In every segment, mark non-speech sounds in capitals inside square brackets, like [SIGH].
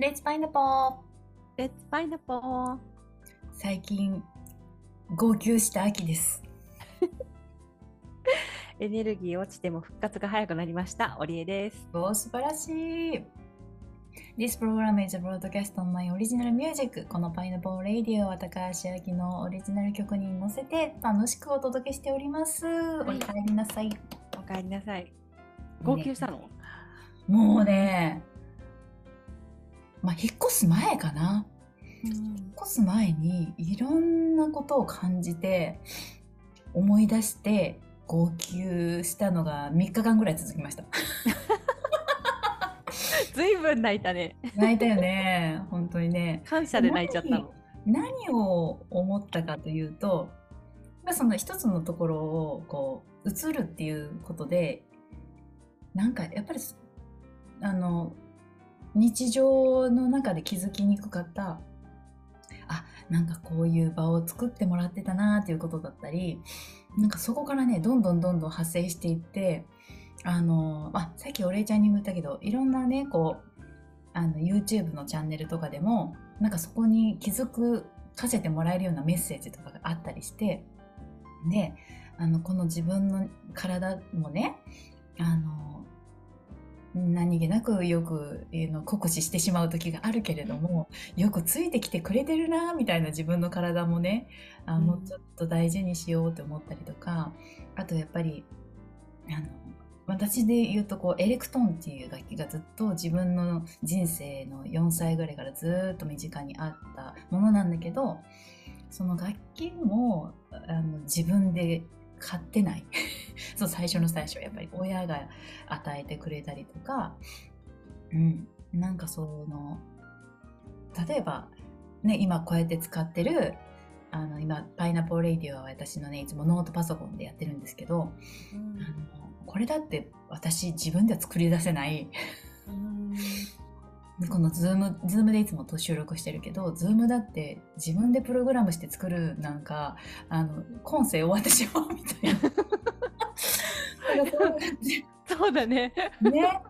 レッツパイナポーレッツパイナポー最近号泣した秋です。[LAUGHS] エネルギー落ちても復活が早くなりました。オリエです。お素晴らしい。This program is a broadcast on my original music. このパイナポーレイディオは高橋明のオリジナル曲に乗せて楽しくお届けしております、お帰りなさい。おかえりなさい。号泣したの、もうねまあ引っ越す前かな。引っ越す前にいろんなことを感じて思い出して号泣したのが3日間ぐらい続きました。ずいぶん泣いたね。泣いたよね。本当にね。感謝で泣いちゃったの。何を思ったかというとまあその一つのところをこう映るっていうことでなんかやっぱりあの日常の中で気づきにくかったあなんかこういう場を作ってもらってたなっていうことだったりなんかそこからねどんどんどんどん派生していってあのあさっきお礼ちゃんにも言ったけどいろんなねこうあの YouTube のチャンネルとかでもなんかそこに気づくかせてもらえるようなメッセージとかがあったりしてであのこの自分の体もねあの何気なくよくえーの酷使してしまう時があるけれどもよくついてきてくれてるなみたいな自分の体もねあうん。もうちょっと大事にしようって思ったりとかあとやっぱりあの私で言うとこうエレクトーンっていう楽器がずっと自分の人生の4歳ぐらいからずっと身近にあったものなんだけどその楽器もあの自分で買ってない。[LAUGHS] そう最初の最初やっぱり親が与えてくれたりとか、うん、なんかその例えば、ね、今こうやって使ってるあの今パイナポーレイディオは私のねいつもノートパソコンでやってるんですけど、あのこれだって私自分では作り出せないこのズーム、ズームでいつも収録してるけど、ズームだって自分でプログラムして作るなんか、あの、今世終わってしまうみたいな。[LAUGHS] そうだねね。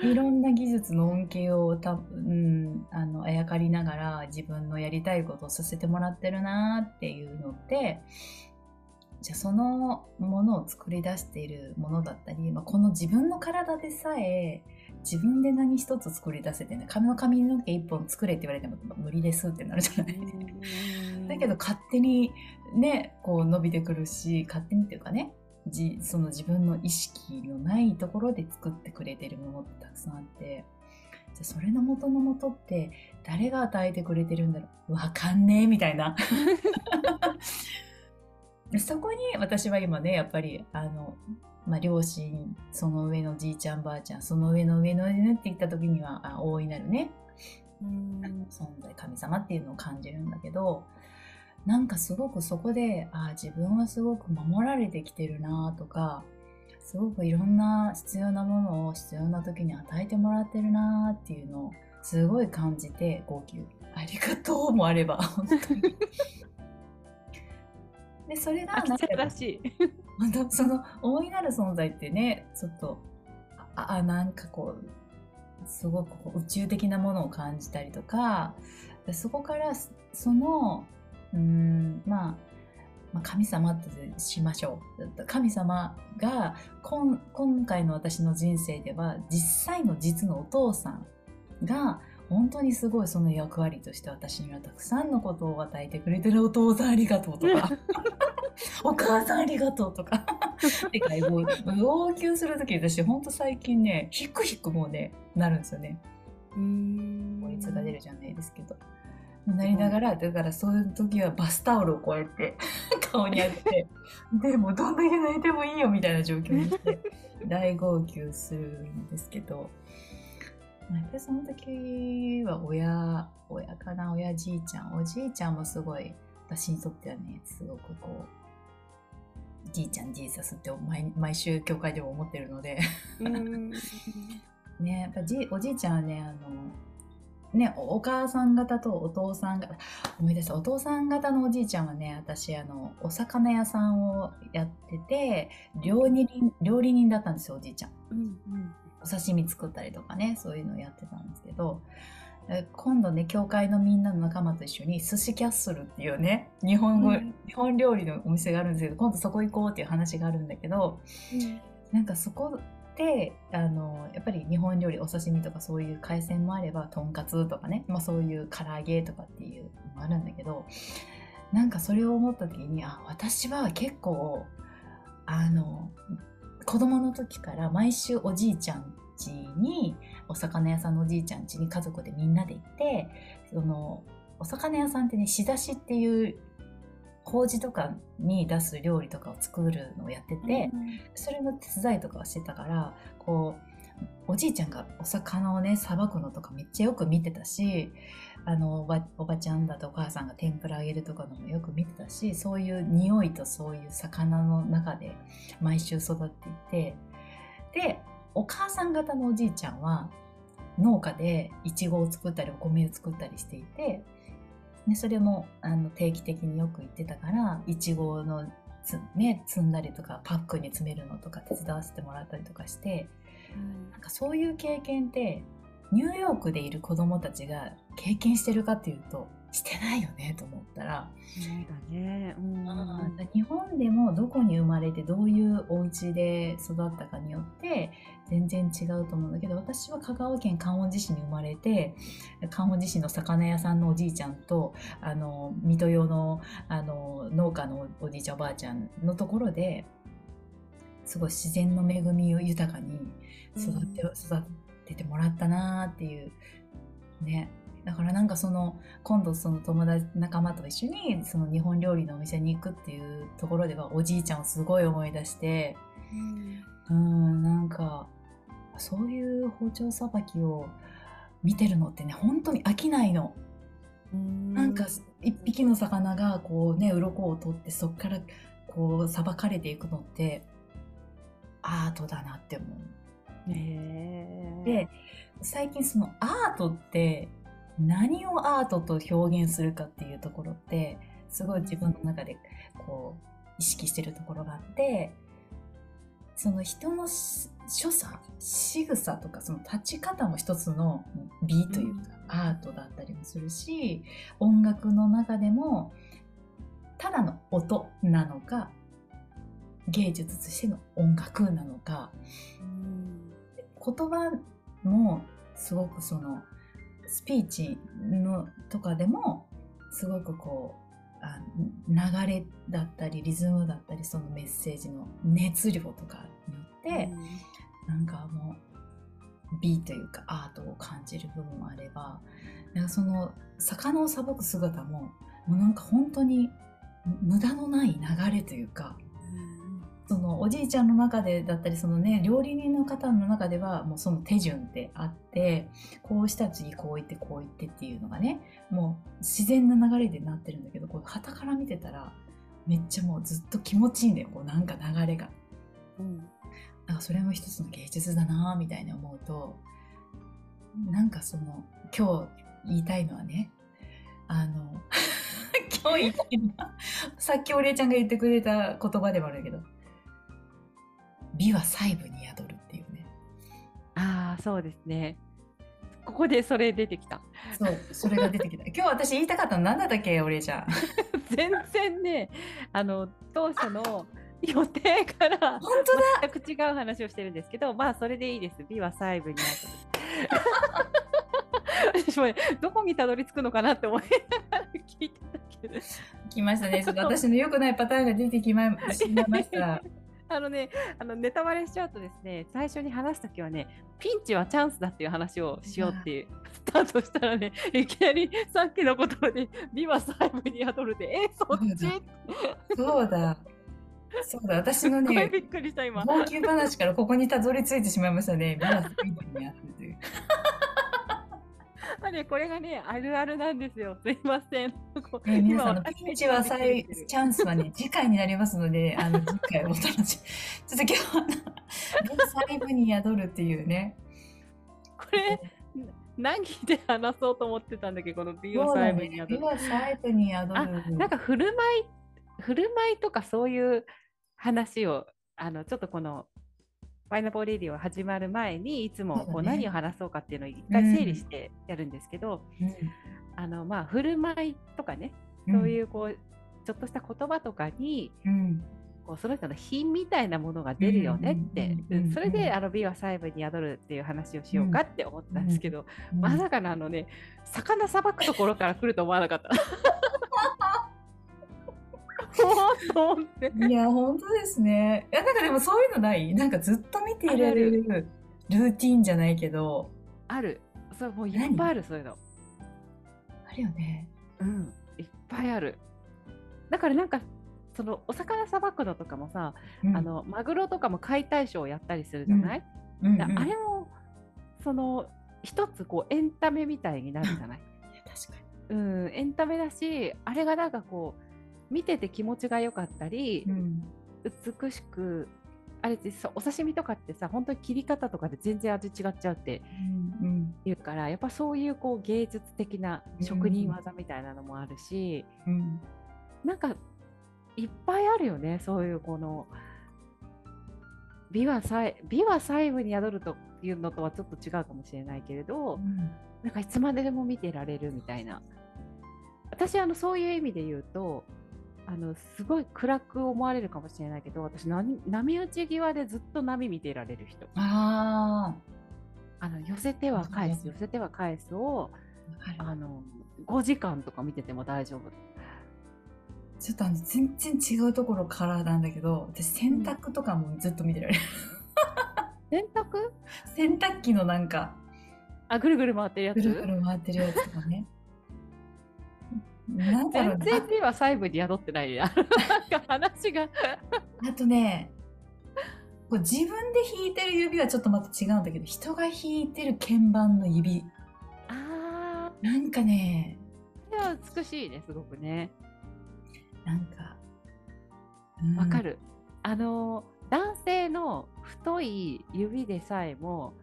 いろんな技術の恩恵をた、うん、あの、あやかりながら自分のやりたいことをさせてもらってるなっていうのって、じゃあそのものを作り出しているものだったり、まあ、この自分の体でさえ自分で何一つ作り出せてね髪の髪の毛一本作れって言われても無理ですってなるじゃない。だけど勝手にねこう伸びてくるし勝手にっていうかねじその自分の意識のないところで作ってくれてるものってたくさんあって。じゃあそれの元の元って誰が与えてくれてるんだろう。わかんねえみたいなそこに私は今ねやっぱりあの、まあ、両親その上のじいちゃんばあちゃんその上の上の上ねって言った時にはあ大いなるね存在神様っていうのを感じるんだけどなんかすごくそこであ自分はすごく守られてきてるなとかすごくいろんな必要なものを必要な時に与えてもらってるなっていうのをすごい感じて号泣。ありがとうもあれば本当にでそれが飽きちゃらしい。[LAUGHS] 本当その大いなる存在ってねちょっとああなんかこうすごくこう宇宙的なものを感じたりとかでそこからそのうーん、まあ、まあ神様としましょう神様が今今回の私の人生では実際の実のお父さんが本当にすごいその役割として私にはたくさんのことを与えてくれてるお父さんありがとうとか [LAUGHS] お母さんありがとうとかってかもう号泣する時私本当最近ねヒクヒクもうねなるんですよね。効率が出るじゃないですけど。なりながらだからそういう時はバスタオルをこうやって [LAUGHS] 顔に当ててでもうどんだけ泣いてもいいよみたいな状況にして大号泣するんですけど。まあやっぱりその時は親親かな親じいちゃんおじいちゃんもすごい私にとってはねすごくこうじいちゃんジーザスって毎毎週教会でも思ってるので。[LAUGHS] ねやっぱじおじいちゃんはねあのねおお母さん方とお父さんが思い出した。お父さん方のおじいちゃんはね私あのお魚屋さんをやってて料理人料理人だったんですよおじいちゃん。お刺身作ったりとかねそういうのをやってたんですけどえ今度ね教会のみんなの仲間と一緒に寿司キャッスルっていうね日本語、うん。日本料理のお店があるんですけど今度そこ行こうっていう話があるんだけどなんかそこであのやっぱり日本料理お刺身とかそういう海鮮もあればとんかつとかね、まあ、そういう唐揚げとかっていうのもあるんだけどなんかそれを思った時にあ私は結構あの子供の時から毎週おじいちゃん家にお魚屋さんのおじいちゃん家に家族でみんなで行ってそのお魚屋さんってね仕出しっていう麹とかに出す料理とかを作るのをやってて、それの手伝いとかをしてたからこうおじいちゃんがお魚をねさばくのとかめっちゃよく見てたしあのおばおばちゃんだとお母さんが天ぷら揚げるとかのもよく見てたしそういう匂いとそういう魚の中で毎週育っていてでお母さん方のおじいちゃんは農家でいちごを作ったりお米を作ったりしていてでそれもあの定期的によく行ってたからいちごのつ、ね、積んだりとかパックに詰めるのとか手伝わせてもらったりとかしてなんかそういう経験ってニューヨークでいる子供たちが経験してるかっていうとしてないよねと思ったら、ね。うん。日本でもどこに生まれてどういうお家で育ったかによって全然違うと思うんだけど私は香川県観音寺市に生まれて観音寺市の魚屋さんのおじいちゃんとあの水戸用のあの農家のおじいちゃんおばあちゃんのところですごい自然の恵みを豊かに育って,、育ててもらったなーっていうねだからなんかその今度その友達仲間と一緒にその日本料理のお店に行くっていうところではおじいちゃんをすごい思い出してうんなんかそういう包丁さばきを見てるのってね本当に飽きないの。なんか一匹の魚がこうね鱗を取ってそこからこうさばかれていくのってアートだなって思う。ねで最近そのアートって何をアートと表現するかっていうところってすごい自分の中でこう意識してるところがあってその人のし所作仕草とかその立ち方も一つの美というか、アートだったりもするし音楽の中でもただの音なのか芸術としての音楽なのか言葉もすごくそのスピーチのとかでもすごくこうあ流れだったりリズムだったりそのメッセージの熱量とかによって、なんかもう美というかアートを感じる部分もあればなんかその魚をさばく姿ももうなんか本当に無駄のない流れというかそのおじいちゃんの中でだったりそのね料理人の方の中ではもうその手順ってあってこうした次こう言ってこう言ってっていうのがねもう自然な流れでなってるんだけどこう旗から見てたらめっちゃもうずっと気持ちいいんだよこうなんか流れが。なんかそれも一つの芸術だなみたいに思うとなんかその今日言いたいのはねあの [LAUGHS] 今日言いたいのはさっきお礼ちゃんが言ってくれた言葉でもあるけど美は細部に宿るっていうねああそうですね。ここでそれ出てきた。そうそれが出てきた [LAUGHS] 今日私言いたかったの何だったっけお礼ちゃん [LAUGHS] 全然ねあの当初の予定から本当だ全く違う話をしてるんですけどまあそれでいいです。美は細部にある。[LAUGHS] 私もねどこにたどり着くのかなって思いながら聞いてたけど。来ましたねちょっと私の良くないパターンが出てきましまいましたあのね、あのネタバレしちゃうとですね、最初に話すときはね、ピンチはチャンスだっていう話をしようっていうスタートしたらね、いきなりさっきの言葉で、美は細部に宿るで、え、そっち？そうだそうだ私のねびっくりした今。号泣話からここにたどり着いてしまいましたね。美は細部にあるという。あれ、これがね、あるあるなんですよ。すいません。ね、皆さんのピンチはさいチャンスはね [LAUGHS] 次回になりますので、あの次回お楽しみ。ちょっと今日は細部に宿るっていうね。これ、何で話そうと思ってたんだっけど、この美を細部に宿る。美は細部に宿ある。なんか振る舞い、振る舞いとかそういう話を、あのちょっとこのパイナポーレディオ始まる前にいつもこう何を話そうかっていうのを一回整理してやるんですけど、うん。あのまあ振る舞いとかね、うん。そういうこうちょっとした言葉とかにうん。こうその人の品みたいなものが出るよねって、それであの美は細部に宿るっていう話をしようかって思ったんですけど、うん。まさかのあのね魚さばくところから来ると思わなかった。と思って。いや、本当ですね。いや、なんかでもそういうのない？なんかずっと見ていられるルーティンじゃないけど、ある。そうもういっぱいあるそういうの。あるよね。うん、いっぱいある。だからなんかそのお魚さばくのとかもさ、うん。あ、のマグロとかも解体ショーやったりするじゃない、うんうんだあれもその一つこうエンタメみたいになるじゃない、[LAUGHS] 確かうん、エンタメだしあれがなんかこう見てて気持ちが良かったりに。、うん美しくあれってさお刺身とかってさ本当に切り方とかで全然味違っちゃうってうん言うからやっぱそういうこう芸術的な職人技みたいなのもあるし、うんなんかいっぱいあるよねそういうこの美は細美は細部に宿るというのとはちょっと違うかもしれないけれど、うんなんかいつまででも見てられるみたいな私あのそういう意味で言うとあのすごい暗く思われるかもしれないけど私な波打ち際でずっと波見ていられる人。ああの寄せては返すうん寄せては返すをあ、の5時間とか見てても大丈夫。ちょっとあの全然違うところからなんだけど、私洗濯とかもずっと見てられる。洗濯？洗濯機のなんか、あぐるぐる回ってるやつ？ぐるぐる回ってるやつとかね。全然美は細部に宿ってないや。[LAUGHS] なんか話が。あとね、こう自分で弾いてる指はちょっとまた違うんだけど、人が弾いてる鍵盤の指、あなんかね、あ、いや美しいね、すごくね。なんか、うんわか。る。あの、男性の太い指でさえも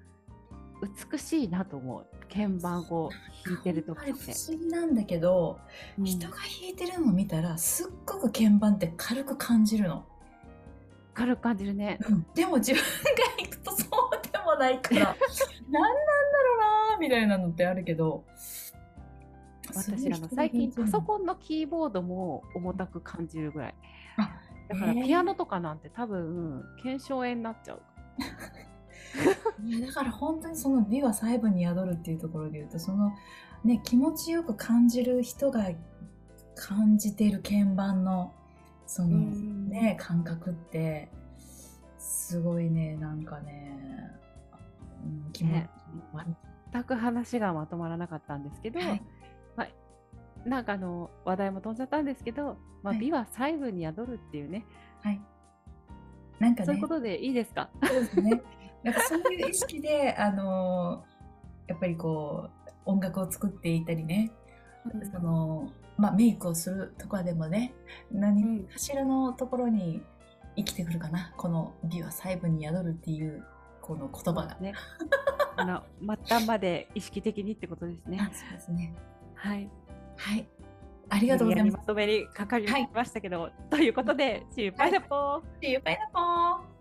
美しいなと思う。鍵盤を弾いてる時って。思議なんだけど、うん人が弾いてるのを見たら、すっごく鍵盤って軽く感じるの。軽く感じるね。でも自分が弾くとそうでもないから、[LAUGHS] 何なんだろうなーみたいなのってあるけど、私あの最近パソコンのキーボードも重たく感じるぐらい。あだからピアノとかなんて多分腱鞘炎になっちゃう。いやだから本当にその美は細部に宿るっていうところで言うとそのね気持ちよく感じる人が感じている鍵盤のそのうん。ね感覚ってすごいねなんかね、うん、気持ちね全く話がまとまらなかったんですけど、はい。まあ、なんかあの話題も飛んじゃったんですけど、まあ、はい。美は細部に宿るっていうね、はい。なんかね。そういうことでいいですか？そうですね。なんかそういう意識で、[LAUGHS] あのやっぱりこう、音楽を作っていたりね、その、まあメイクをするとかでもね、何かしらのところに生きてくるかな。この美は細部に宿るっていう、この言葉が。ね、あの末端まで意識的にってことですねあ。そうですね。はい。はい。ありがとうございますま。とめにかかりましたけど、ということで、シューパイナポー。See you, パイナポー